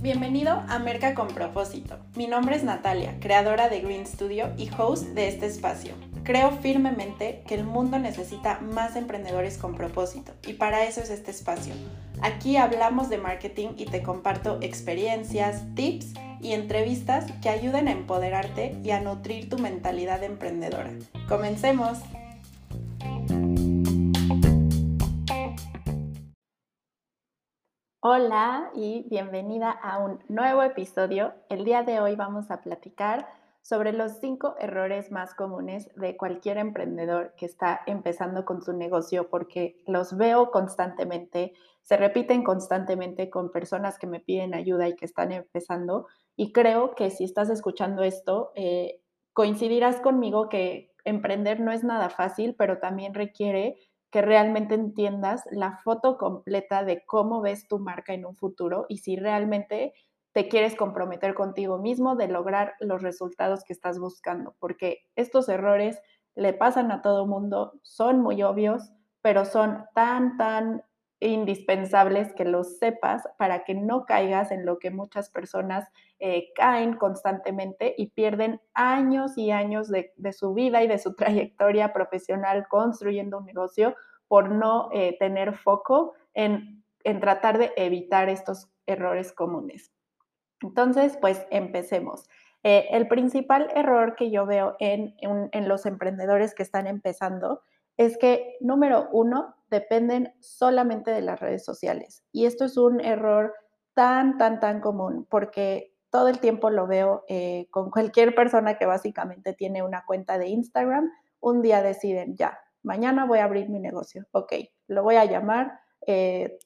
Bienvenido a Merca con propósito. Mi nombre es Natalia, creadora de Green Studio y host de este espacio. Creo firmemente que el mundo necesita más emprendedores con propósito y para eso es este espacio. Aquí hablamos de marketing y te comparto experiencias, tips y entrevistas que ayuden a empoderarte y a nutrir tu mentalidad emprendedora. Comencemos. Hola y bienvenida a un nuevo episodio. El día de hoy vamos a platicar sobre los cinco errores más comunes de cualquier emprendedor que está empezando con su negocio porque los veo constantemente, se repiten constantemente con personas que me piden ayuda y que están empezando y creo que si estás escuchando esto, eh, coincidirás conmigo que emprender no es nada fácil, pero también requiere que realmente entiendas la foto completa de cómo ves tu marca en un futuro y si realmente te quieres comprometer contigo mismo de lograr los resultados que estás buscando, porque estos errores le pasan a todo mundo, son muy obvios, pero son tan, tan indispensables que los sepas para que no caigas en lo que muchas personas eh, caen constantemente y pierden años y años de, su vida y de su trayectoria profesional construyendo un negocio por no eh, tener foco en, tratar de evitar estos errores comunes. Entonces, pues empecemos. Eh, el principal error que yo veo en, en los emprendedores que están empezando es que, número uno, dependen solamente de las redes sociales. Y esto es un error tan, tan, tan común porque todo el tiempo lo veo eh, con cualquier persona que básicamente tiene una cuenta de Instagram. Un día deciden, ya, mañana voy a abrir mi negocio. Ok, lo voy a llamar, eh,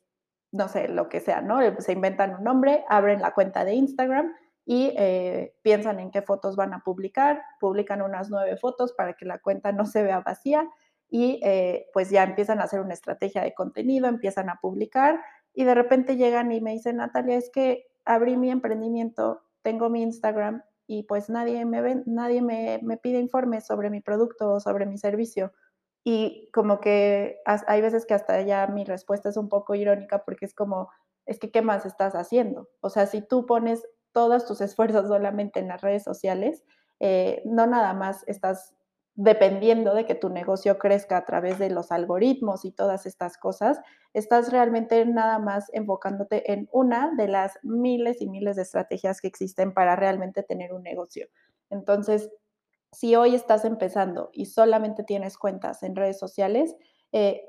no sé, lo que sea, ¿no? Se inventan un nombre, abren la cuenta de Instagram y eh, piensan en qué fotos van a publicar, publican unas nueve fotos para que la cuenta no se vea vacía y eh, pues ya empiezan a hacer una estrategia de contenido, empiezan a publicar y de repente llegan y me dicen, Natalia, es que abrí mi emprendimiento, tengo mi Instagram y pues nadie me ve, nadie me, me pide informes sobre mi producto o sobre mi servicio. Y como que hay veces que hasta ya mi respuesta es un poco irónica porque es como, es que, ¿qué más estás haciendo? O sea, si tú pones todos tus esfuerzos solamente en las redes sociales, eh, no nada más estás dependiendo de que tu negocio crezca a través de los algoritmos y todas estas cosas, estás realmente nada más enfocándote en una de las miles y miles de estrategias que existen para realmente tener un negocio. Entonces, si hoy estás empezando y solamente tienes cuentas en redes sociales, eh,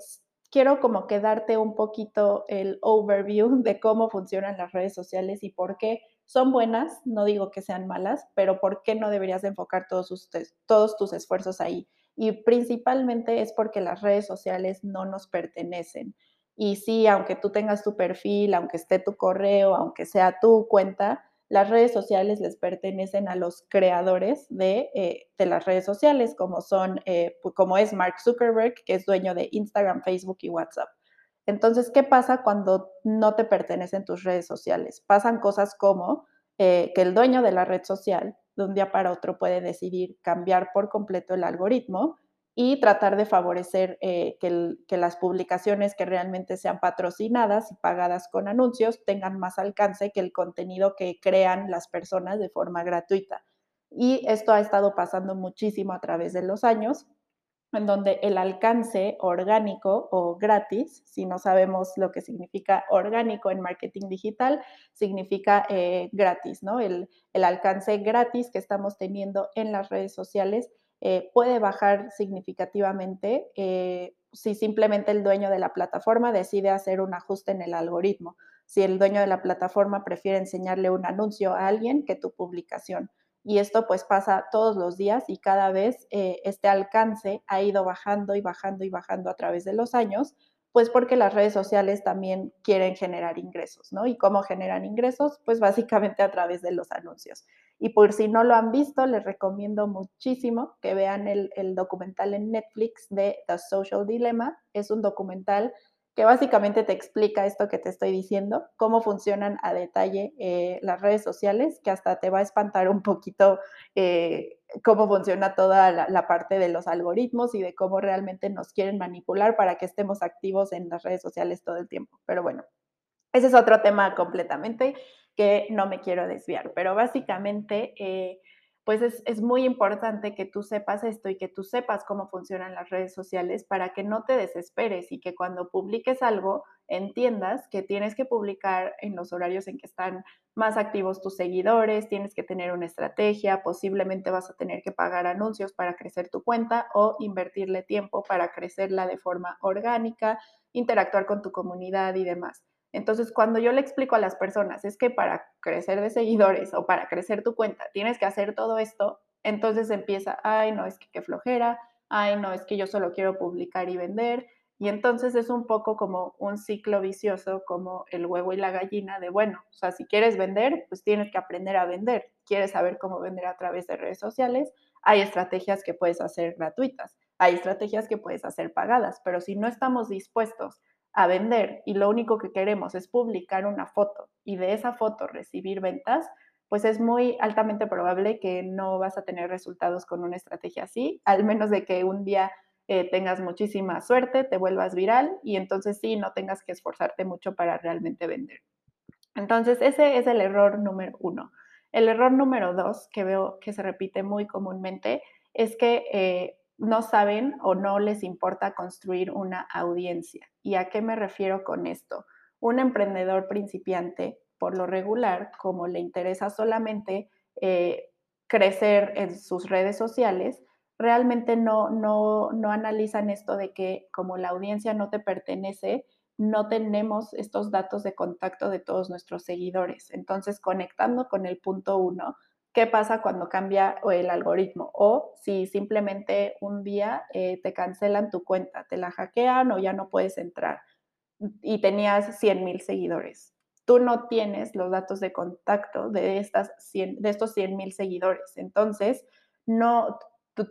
quiero como que darte un poquito el overview de cómo funcionan las redes sociales y por qué son buenas, no digo que sean malas, pero ¿por qué no deberías enfocar todos, todos tus esfuerzos ahí? Y principalmente es porque las redes sociales no nos pertenecen. Y sí, aunque tú tengas tu perfil, aunque esté tu correo, aunque sea tu cuenta, las redes sociales les pertenecen a los creadores de, eh, las redes sociales, como son, eh, como es Mark Zuckerberg, que es dueño de Instagram, Facebook y WhatsApp. Entonces, ¿qué pasa cuando no te pertenecen tus redes sociales? Pasan cosas como eh, que el dueño de la red social de un día para otro puede decidir cambiar por completo el algoritmo y tratar de favorecer eh, que, que, las publicaciones que realmente sean patrocinadas y pagadas con anuncios tengan más alcance que el contenido que crean las personas de forma gratuita. Y esto ha estado pasando muchísimo a través de los años en donde el alcance orgánico o gratis, si no sabemos lo que significa orgánico en marketing digital, significa eh, gratis, ¿no? El, alcance gratis que estamos teniendo en las redes sociales eh, puede bajar significativamente eh, si simplemente el dueño de la plataforma decide hacer un ajuste en el algoritmo, si el dueño de la plataforma prefiere enseñarle un anuncio a alguien que tu publicación y esto pues pasa todos los días y cada vez eh, este alcance ha ido bajando y bajando y bajando a través de los años, pues porque las redes sociales también quieren generar ingresos, ¿no? ¿Y cómo generan ingresos? Pues básicamente a través de los anuncios. Y por si no lo han visto, les recomiendo muchísimo que vean el, el documental en Netflix de The Social Dilemma. Es un documental que básicamente te explica esto que te estoy diciendo, cómo funcionan a detalle eh, las redes sociales, que hasta te va a espantar un poquito eh, cómo funciona toda la, parte de los algoritmos y de cómo realmente nos quieren manipular para que estemos activos en las redes sociales todo el tiempo. Pero bueno, ese es otro tema completamente que no me quiero desviar, pero básicamente... Eh, pues es, muy importante que tú sepas esto y que tú sepas cómo funcionan las redes sociales para que no te desesperes y que cuando publiques algo entiendas que tienes que publicar en los horarios en que están más activos tus seguidores, tienes que tener una estrategia, posiblemente vas a tener que pagar anuncios para crecer tu cuenta o invertirle tiempo para crecerla de forma orgánica, interactuar con tu comunidad y demás. Entonces, cuando yo le explico a las personas, es que para crecer de seguidores o para crecer tu cuenta tienes que hacer todo esto, entonces empieza, ay, no, es que qué flojera, ay, no, es que yo solo quiero publicar y vender. Y entonces es un poco como un ciclo vicioso, como el huevo y la gallina de, bueno, o sea, si quieres vender, pues tienes que aprender a vender. Quieres saber cómo vender a través de redes sociales, hay estrategias que puedes hacer gratuitas, hay estrategias que puedes hacer pagadas, pero si no estamos dispuestos a vender y lo único que queremos es publicar una foto y de esa foto recibir ventas, pues es muy altamente probable que no vas a tener resultados con una estrategia así, al menos de que un día eh, tengas muchísima suerte, te vuelvas viral y entonces sí, no tengas que esforzarte mucho para realmente vender. Entonces, ese es el error número uno. El error número dos, que veo que se repite muy comúnmente, es que eh, no saben o no les importa construir una audiencia. ¿Y a qué me refiero con esto? Un emprendedor principiante, por lo regular, como le interesa solamente eh, crecer en sus redes sociales, realmente no, no, no analizan esto de que como la audiencia no te pertenece, no tenemos estos datos de contacto de todos nuestros seguidores. Entonces, conectando con el punto uno, qué pasa cuando cambia el algoritmo o si simplemente un día eh, te cancelan tu cuenta, te la hackean o ya no puedes entrar y tenías 100 mil seguidores. Tú no tienes los datos de contacto de, estas de estos 100 mil seguidores. Entonces, no,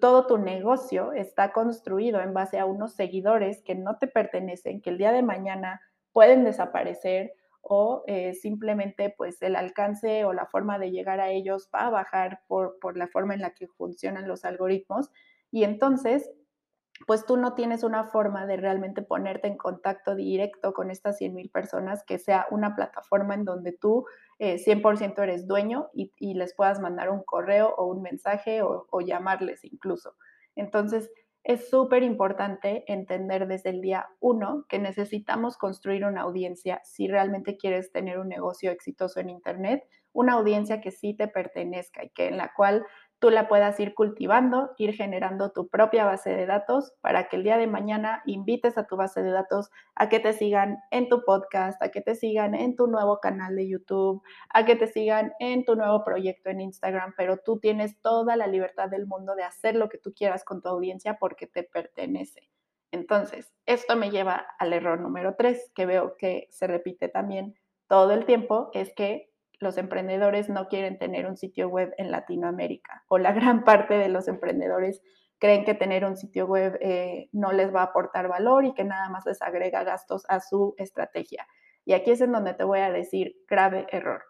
todo tu negocio está construido en base a unos seguidores que no te pertenecen, que el día de mañana pueden desaparecer o eh, simplemente pues el alcance o la forma de llegar a ellos va a bajar por, por la forma en la que funcionan los algoritmos y entonces pues tú no tienes una forma de realmente ponerte en contacto directo con estas 100.000 personas que sea una plataforma en donde tú 100% eh, eres dueño y, les puedas mandar un correo o un mensaje o llamarles incluso. Entonces, es súper importante entender desde el día uno que necesitamos construir una audiencia si realmente quieres tener un negocio exitoso en Internet, una audiencia que sí te pertenezca y que en la cual tú la puedas ir cultivando, ir generando tu propia base de datos para que el día de mañana invites a tu base de datos a que te sigan en tu podcast, a que te sigan en tu nuevo canal de YouTube, a que te sigan en tu nuevo proyecto en Instagram, pero tú tienes toda la libertad del mundo de hacer lo que tú quieras con tu audiencia porque te pertenece. Entonces, esto me lleva al error número tres, que veo que se repite también todo el tiempo, es que los emprendedores no quieren tener un sitio web en Latinoamérica o la gran parte de los emprendedores creen que tener un sitio web eh, no les va a aportar valor y que nada más les agrega gastos a su estrategia. Y aquí es en donde te voy a decir grave error.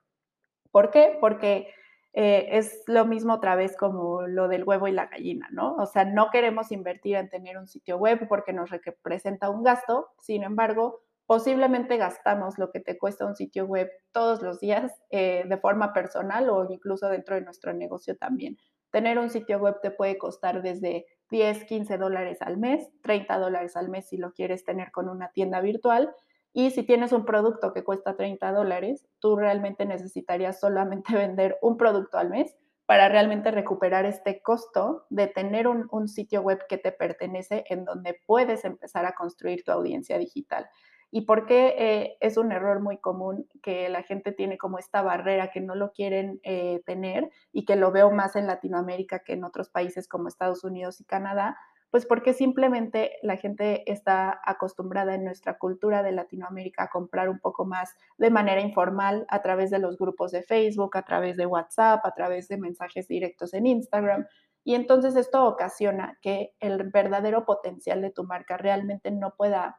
¿Por qué? Porque eh, es lo mismo otra vez como lo del huevo y la gallina, ¿no? O sea, no queremos invertir en tener un sitio web porque nos representa un gasto, sin embargo, posiblemente gastamos lo que te cuesta un sitio web todos los días eh, de forma personal o incluso dentro de nuestro negocio también. Tener un sitio web te puede costar desde 10, 15 dólares al mes, 30 dólares al mes si lo quieres tener con una tienda virtual. Y si tienes un producto que cuesta 30 dólares, tú realmente necesitarías solamente vender un producto al mes para realmente recuperar este costo de tener un, un sitio web que te pertenece en donde puedes empezar a construir tu audiencia digital. ¿Y por qué eh, es un error muy común que la gente tiene como esta barrera que no lo quieren eh, tener y que lo veo más en Latinoamérica que en otros países como Estados Unidos y Canadá? Pues porque simplemente la gente está acostumbrada en nuestra cultura de Latinoamérica a comprar un poco más de manera informal a través de los grupos de Facebook, a través de WhatsApp, a través de mensajes directos en Instagram. Y entonces esto ocasiona que el verdadero potencial de tu marca realmente no pueda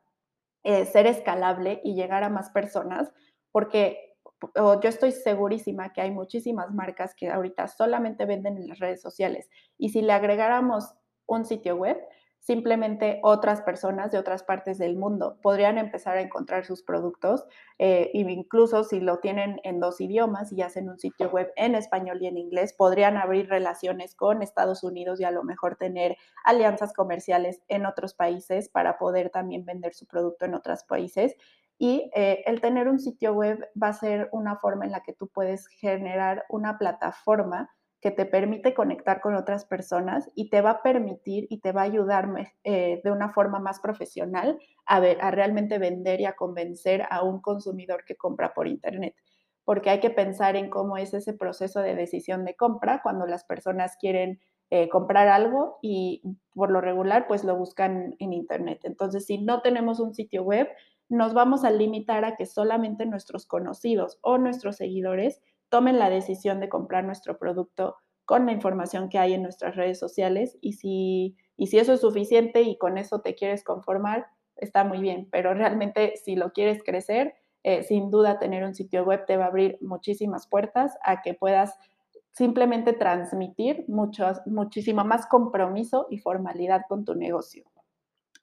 eh, ser escalable y llegar a más personas, porque yo estoy segurísima que hay muchísimas marcas que ahorita solamente venden en las redes sociales y si le agregáramos un sitio web, simplemente otras personas de otras partes del mundo podrían empezar a encontrar sus productos, eh, incluso si lo tienen en dos idiomas y hacen un sitio web en español y en inglés, podrían abrir relaciones con Estados Unidos y a lo mejor tener alianzas comerciales en otros países para poder también vender su producto en otros países. Y eh, el tener un sitio web va a ser una forma en la que tú puedes generar una plataforma que te permite conectar con otras personas y te va a permitir y te va a ayudar eh, de una forma más profesional a, ver, a realmente vender y a convencer a un consumidor que compra por Internet. Porque hay que pensar en cómo es ese proceso de decisión de compra cuando las personas quieren eh, comprar algo y por lo regular pues lo buscan en Internet. Entonces, si no tenemos un sitio web, nos vamos a limitar a que solamente nuestros conocidos o nuestros seguidores tomen la decisión de comprar nuestro producto con la información que hay en nuestras redes sociales y si, y si eso es suficiente y con eso te quieres conformar, está muy bien, pero realmente si lo quieres crecer, eh, sin duda tener un sitio web te va a abrir muchísimas puertas a que puedas simplemente transmitir muchísimo más compromiso y formalidad con tu negocio.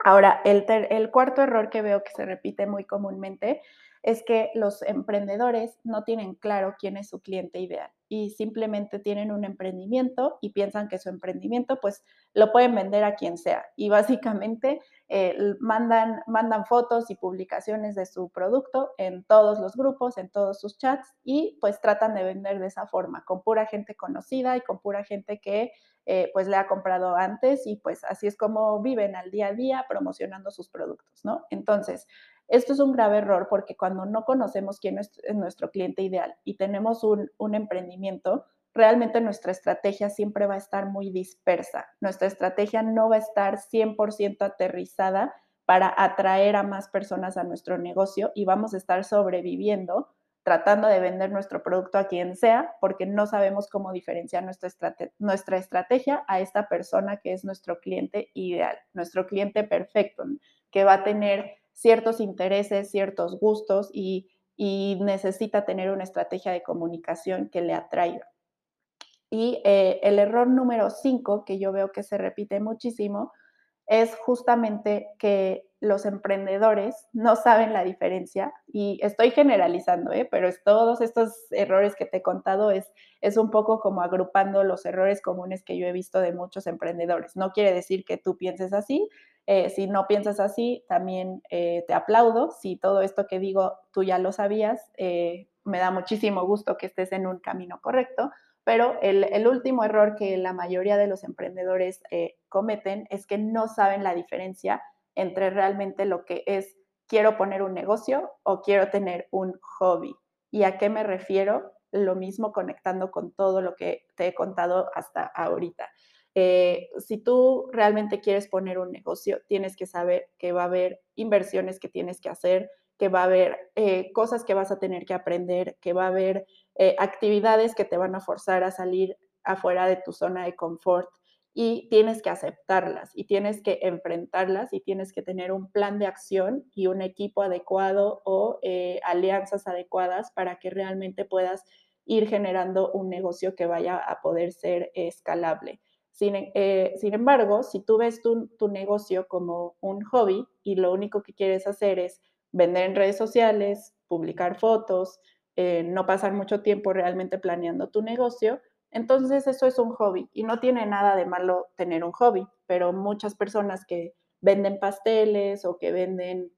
Ahora, el, el cuarto error que veo que se repite muy comúnmente es que los emprendedores no tienen claro quién es su cliente ideal y simplemente tienen un emprendimiento y piensan que su emprendimiento pues lo pueden vender a quien sea y básicamente eh, mandan, mandan fotos y publicaciones de su producto en todos los grupos, en todos sus chats y pues tratan de vender de esa forma, con pura gente conocida y con pura gente que eh, pues le ha comprado antes y pues así es como viven al día a día promocionando sus productos, ¿no? Entonces, esto es un grave error porque cuando no conocemos quién es nuestro cliente ideal y tenemos un, emprendimiento, realmente nuestra estrategia siempre va a estar muy dispersa. Nuestra estrategia no va a estar 100% aterrizada para atraer a más personas a nuestro negocio y vamos a estar sobreviviendo tratando de vender nuestro producto a quien sea porque no sabemos cómo diferenciar nuestra, nuestra estrategia a esta persona que es nuestro cliente ideal, nuestro cliente perfecto, que va a tener ciertos intereses, ciertos gustos y, necesita tener una estrategia de comunicación que le atraiga. Y eh, el error número cinco, que yo veo que se repite muchísimo, es justamente que los emprendedores no saben la diferencia y estoy generalizando, ¿eh? pero es, todos estos errores que te he contado es, es un poco como agrupando los errores comunes que yo he visto de muchos emprendedores. No quiere decir que tú pienses así, eh, si no piensas así, también eh, te aplaudo. Si todo esto que digo tú ya lo sabías, eh, me da muchísimo gusto que estés en un camino correcto. Pero el, último error que la mayoría de los emprendedores cometen es que no saben la diferencia entre realmente lo que es quiero poner un negocio o quiero tener un hobby. ¿Y a qué me refiero? Lo mismo conectando con todo lo que te he contado hasta ahorita. Eh, si tú realmente quieres poner un negocio, tienes que saber que va a haber inversiones que tienes que hacer, que va a haber eh, cosas que vas a tener que aprender, que va a haber eh, actividades que te van a forzar a salir afuera de tu zona de confort y tienes que aceptarlas y tienes que enfrentarlas y tienes que tener un plan de acción y un equipo adecuado o alianzas adecuadas para que realmente puedas ir generando un negocio que vaya a poder ser escalable. Eh, sin, embargo, si tú ves tu, negocio como un hobby y lo único que quieres hacer es vender en redes sociales, publicar fotos, eh, no pasar mucho tiempo realmente planeando tu negocio, entonces eso es un hobby y no tiene nada de malo tener un hobby, pero muchas personas que venden pasteles o que venden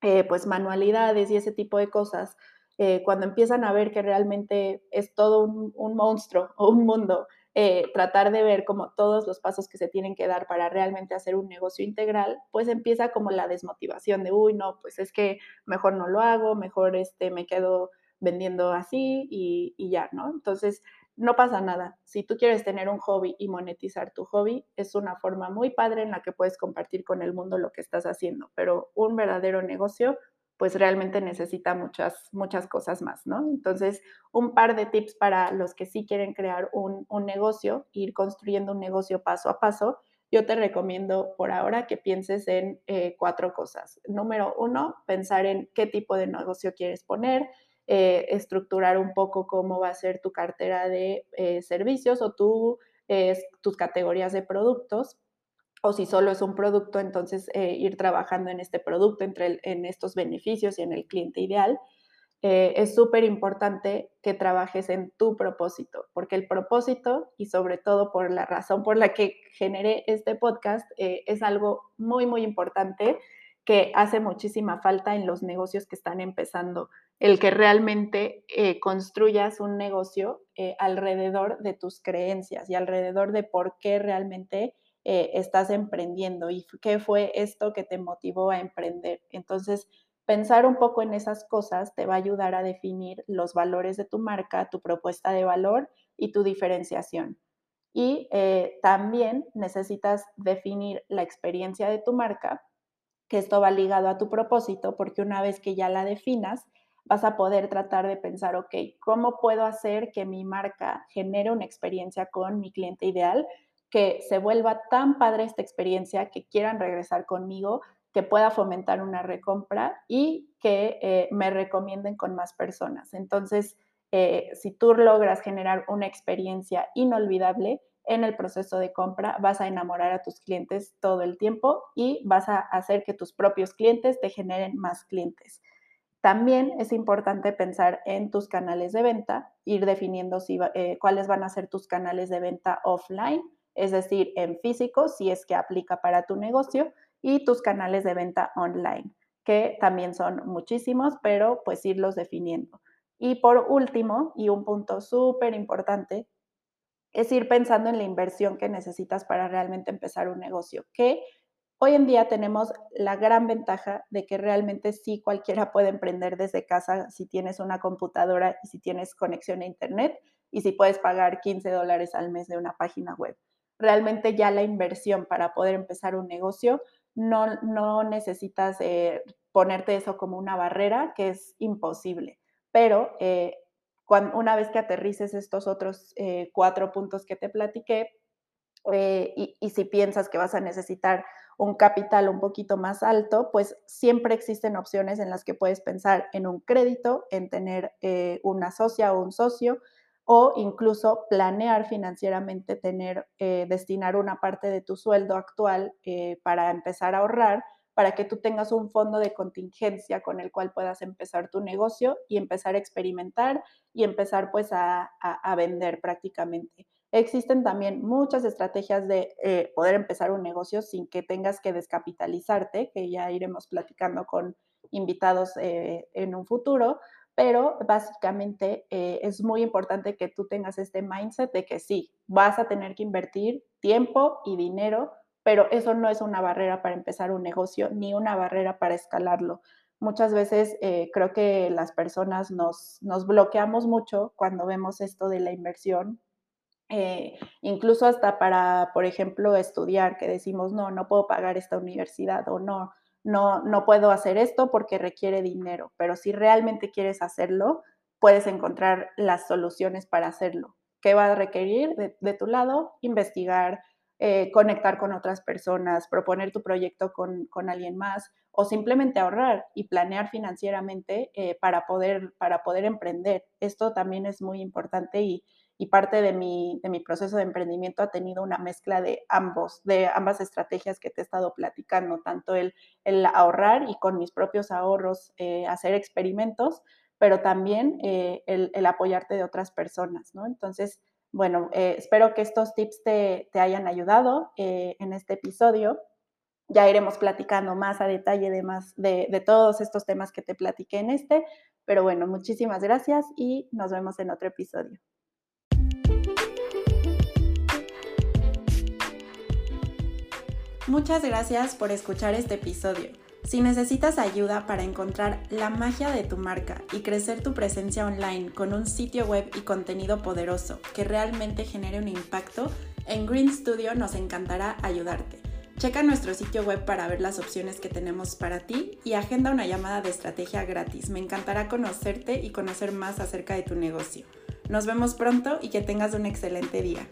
eh, pues manualidades y ese tipo de cosas, cuando empiezan a ver que realmente es todo un monstruo o un mundo eh, tratar de ver como todos los pasos que se tienen que dar para realmente hacer un negocio integral, pues empieza como la desmotivación de, uy, no, pues es que mejor no lo hago, mejor este, me quedo vendiendo así y, y ya, ¿no? Entonces, no pasa nada. Si tú quieres tener un hobby y monetizar tu hobby, es una forma muy padre en la que puedes compartir con el mundo lo que estás haciendo, pero un verdadero negocio pues realmente necesita muchas, muchas cosas más, ¿no? Entonces, un par de tips para los que sí quieren crear un, negocio, ir construyendo un negocio paso a paso. yo te recomiendo por ahora que pienses en eh, cuatro cosas. Número uno, pensar en qué tipo de negocio quieres poner, eh, estructurar un poco cómo va a ser tu cartera de eh, servicios o tus categorías de productos. O si solo es un producto, entonces ir trabajando en este producto, entre en estos beneficios y en el cliente ideal. Eh, es súper importante que trabajes en tu propósito, porque el propósito, y sobre todo por la razón por la que generé este podcast, eh, es algo muy, muy importante que hace muchísima falta en los negocios que están empezando. El que realmente eh, construyas un negocio alrededor de tus creencias y alrededor de por qué realmente estás emprendiendo y qué fue esto que te motivó a emprender. Entonces, Pensar un poco en esas cosas te va a ayudar a definir los valores de tu marca, tu propuesta de valor y tu diferenciación. Y eh, también necesitas definir la experiencia de tu marca, que esto va ligado a tu propósito, porque una vez que ya la definas, vas a poder tratar de pensar, ok, ¿cómo puedo hacer que mi marca genere una experiencia con mi cliente ideal? Que se vuelva tan padre esta experiencia que quieran regresar conmigo, que pueda fomentar una recompra y que eh, me recomienden con más personas. Entonces, eh, si tú logras generar una experiencia inolvidable en el proceso de compra, vas a enamorar a tus clientes todo el tiempo y vas a hacer que tus propios clientes te generen más clientes. También es importante pensar en tus canales de venta, ir definiendo si, eh, cuáles van a ser tus canales de venta offline, es decir, en físico, si es que aplica para tu negocio, y tus canales de venta online, que también son muchísimos, pero pues irlos definiendo. Y por último, y un punto súper importante, es ir pensando en la inversión que necesitas para realmente empezar un negocio, que hoy en día tenemos la gran ventaja de que realmente sí cualquiera puede emprender desde casa si tienes una computadora y si tienes conexión a Internet y si puedes pagar 15 dólares al mes de una página web. Realmente ya la inversión para poder empezar un negocio no, necesitas eh, ponerte eso como una barrera, que es imposible. Pero eh, una vez que aterrices estos otros eh, cuatro puntos que te platiqué, y, y, si piensas que vas a necesitar un capital un poquito más alto, pues siempre existen opciones en las que puedes pensar en un crédito, en tener una socia o un socio, o incluso planear financieramente tener, eh, destinar una parte de tu sueldo actual eh, para empezar a ahorrar, para que tú tengas un fondo de contingencia con el cual puedas empezar tu negocio y empezar a experimentar y empezar pues a, vender prácticamente. Existen también muchas estrategias de eh, poder empezar un negocio sin que tengas que descapitalizarte, que ya iremos platicando con invitados en un futuro, pero básicamente eh, es muy importante que tú tengas este mindset de que sí, vas a tener que invertir tiempo y dinero, pero eso no es una barrera para empezar un negocio ni una barrera para escalarlo. Muchas veces eh, creo que las personas nos, bloqueamos mucho cuando vemos esto de la inversión, eh, incluso hasta para, por ejemplo, estudiar, que decimos, no, no puedo pagar esta universidad o no, no, no puedo hacer esto porque requiere dinero, pero si realmente quieres hacerlo, puedes encontrar las soluciones para hacerlo. ¿Qué va a requerir de, tu lado? Investigar, eh, conectar con otras personas, proponer tu proyecto con, alguien más o simplemente ahorrar y planear financieramente eh, para, poder, para poder emprender. Esto también es muy importante y, y parte de mi, de mi proceso de emprendimiento ha tenido una mezcla de ambos, de ambas estrategias que te he estado platicando, tanto el, el ahorrar y con mis propios ahorros eh, hacer experimentos, pero también eh, el, el, apoyarte de otras personas, ¿no? Entonces, bueno, eh, espero que estos tips te, te hayan ayudado en este episodio. Ya iremos platicando más a detalle de, más, de, de todos estos temas que te platiqué en este, pero bueno, muchísimas gracias y nos vemos en otro episodio. Muchas gracias por escuchar este episodio. Si necesitas ayuda para encontrar la magia de tu marca y crecer tu presencia online con un sitio web y contenido poderoso que realmente genere un impacto, en Green Studio nos encantará ayudarte. Checa nuestro sitio web para ver las opciones que tenemos para ti y agenda una llamada de estrategia gratis. Me encantará conocerte y conocer más acerca de tu negocio. Nos vemos pronto y que tengas un excelente día.